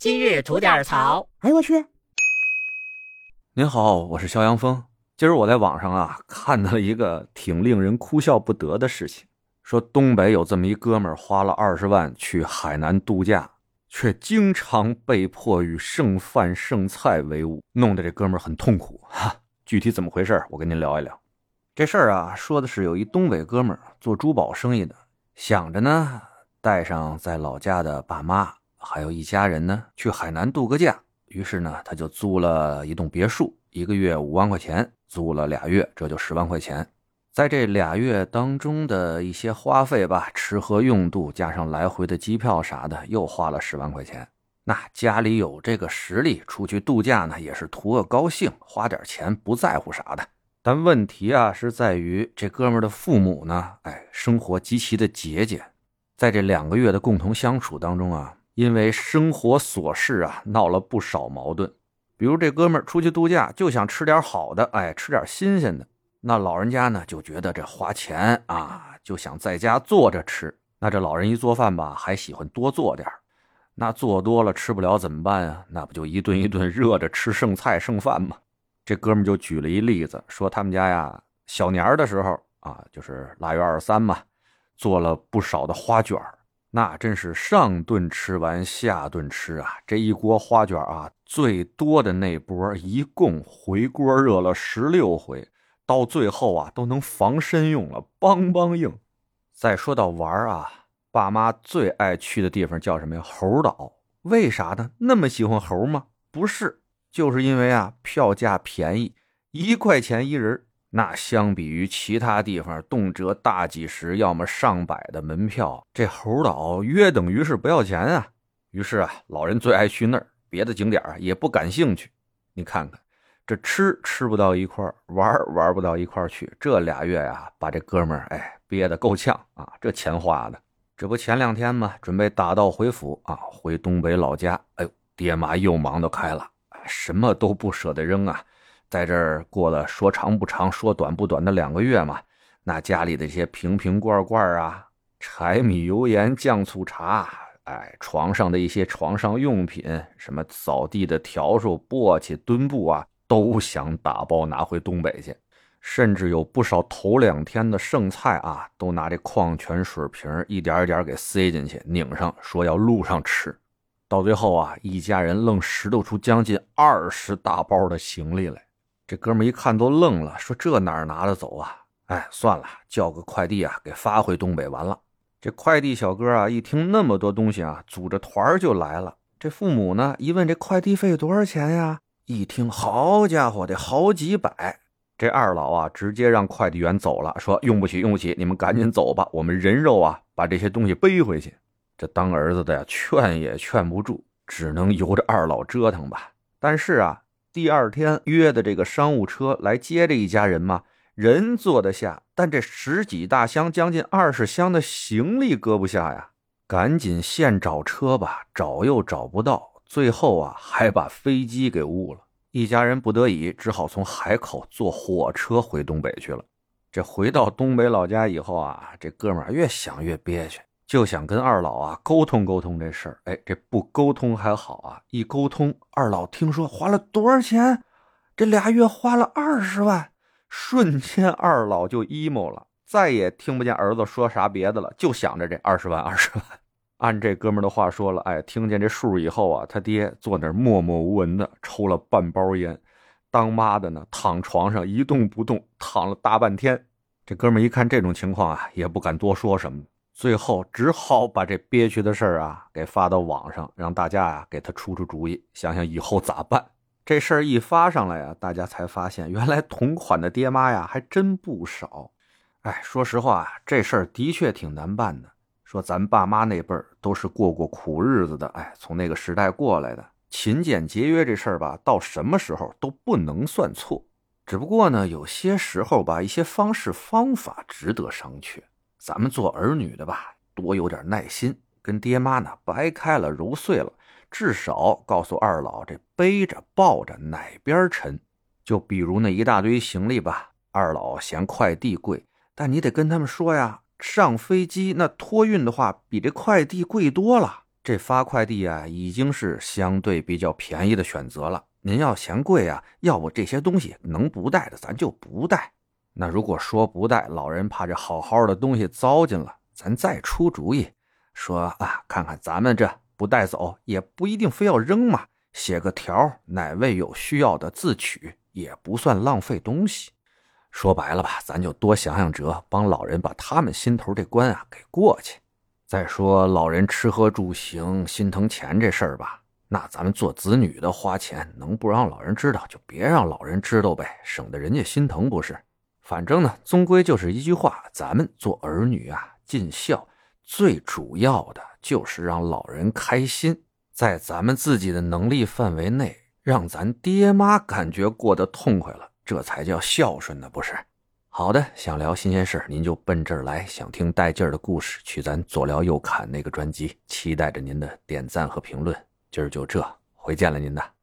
今日吐点槽。哎呦我去！您好，我是肖阳峰。今儿我在网上啊看到了一个挺令人哭笑不得的事情，说东北有这么一哥们儿花了二十万去海南度假，却经常被迫与剩饭剩菜为伍，弄得这哥们儿很痛苦哈。具体怎么回事我跟您聊一聊。这事儿啊，说的是有一东北哥们儿做珠宝生意的，想着呢带上在老家的爸妈。还有一家人呢，去海南度个假。于是呢，他就租了一栋别墅，一个月五万块钱，租了俩月，这就十万块钱。在这俩月当中的一些花费吧，吃喝用度加上来回的机票啥的，又花了十万块钱。那家里有这个实力，出去度假呢，也是图个高兴，花点钱不在乎啥的。但问题啊，是在于这哥们的父母呢，哎，生活极其的节俭，在这两个月的共同相处当中啊。因为生活琐事啊，闹了不少矛盾。比如这哥们儿出去度假，就想吃点好的，哎，吃点新鲜的。那老人家呢，就觉得这花钱啊，就想在家做着吃。那这老人一做饭吧，还喜欢多做点那做多了吃不了怎么办啊？那不就一顿一顿热着吃剩菜剩饭吗？这哥们就举了一例子，说他们家呀，小年儿的时候啊，就是腊月二十三嘛，做了不少的花卷儿。那真是上顿吃完下顿吃啊！这一锅花卷啊，最多的那波一共回锅热了十六回，到最后啊都能防身用了，梆梆硬。再说到玩啊，爸妈最爱去的地方叫什么呀？猴岛。为啥呢？那么喜欢猴吗？不是，就是因为啊票价便宜，一块钱一人。那相比于其他地方，动辄大几十，要么上百的门票，这猴岛约等于是不要钱啊。于是啊，老人最爱去那儿，别的景点也不感兴趣。你看看，这吃吃不到一块儿玩玩不到一块儿去，这俩月呀，把这哥们儿哎憋得够呛啊，这钱花的。这不前两天嘛，准备打道回府啊，回东北老家。哎呦，爹妈又忙得开了，什么都不舍得扔啊。在这儿过了说长不长、说短不短的两个月嘛，那家里的一些瓶瓶罐罐啊、柴米油盐酱醋茶，哎，床上的一些床上用品，什么扫地的笤帚、簸箕、墩布啊，都想打包拿回东北去。甚至有不少头两天的剩菜啊，都拿这矿泉水瓶一点一点给塞进去，拧上，说要路上吃。到最后啊，一家人愣拾掇出将近二十大包的行李来。这哥们一看都愣了，说：“这哪拿得走啊？哎，算了，叫个快递啊，给发回东北完了。”这快递小哥啊，一听那么多东西啊，组着团就来了。这父母呢，一问这快递费多少钱呀？一听，好家伙，得好几百。这二老啊，直接让快递员走了，说：“用不起，用不起，你们赶紧走吧，我们人肉啊，把这些东西背回去。”这当儿子的呀，劝也劝不住，只能由着二老折腾吧。但是啊。第二天约的这个商务车来接这一家人嘛，人坐得下，但这十几大箱、将近二十箱的行李搁不下呀。赶紧现找车吧，找又找不到，最后啊还把飞机给误了。一家人不得已只好从海口坐火车回东北去了。这回到东北老家以后啊，这哥们儿越想越憋屈。就想跟二老啊沟通沟通这事儿，哎，这不沟通还好啊，一沟通，二老听说花了多少钱，这俩月花了二十万，瞬间二老就 emo 了，再也听不见儿子说啥别的了，就想着这二十万二十万。按这哥们的话说了，哎，听见这数以后啊，他爹坐那儿默默无闻的抽了半包烟，当妈的呢躺床上一动不动，躺了大半天。这哥们一看这种情况啊，也不敢多说什么。最后只好把这憋屈的事儿啊给发到网上，让大家呀给他出出主意，想想以后咋办。这事儿一发上来呀，大家才发现原来同款的爹妈呀还真不少。哎，说实话，这事儿的确挺难办的。说咱爸妈那辈儿都是过过苦日子的，哎，从那个时代过来的，勤俭节约这事儿吧，到什么时候都不能算错。只不过呢，有些时候吧，一些方式方法值得商榷。咱们做儿女的吧，多有点耐心，跟爹妈呢掰开了揉碎了，至少告诉二老这背着抱着哪边沉。就比如那一大堆行李吧，二老嫌快递贵，但你得跟他们说呀，上飞机那托运的话比这快递贵多了。这发快递啊，已经是相对比较便宜的选择了。您要嫌贵啊，要不这些东西能不带的咱就不带。那如果说不带，老人怕这好好的东西糟践了，咱再出主意，说啊，看看咱们这不带走也不一定非要扔嘛，写个条，哪位有需要的自取，也不算浪费东西。说白了吧，咱就多想想辙，帮老人把他们心头这关啊给过去。再说老人吃喝住行心疼钱这事儿吧，那咱们做子女的花钱能不让老人知道就别让老人知道呗，省得人家心疼不是？反正呢，终归就是一句话，咱们做儿女啊，尽孝最主要的就是让老人开心，在咱们自己的能力范围内，让咱爹妈感觉过得痛快了。这才叫孝顺呢，不是？好的，想聊新鲜事您就奔这儿来；想听带劲儿的故事，去咱左聊右侃那个专辑。期待着您的点赞和评论。今儿就这，回见了您的。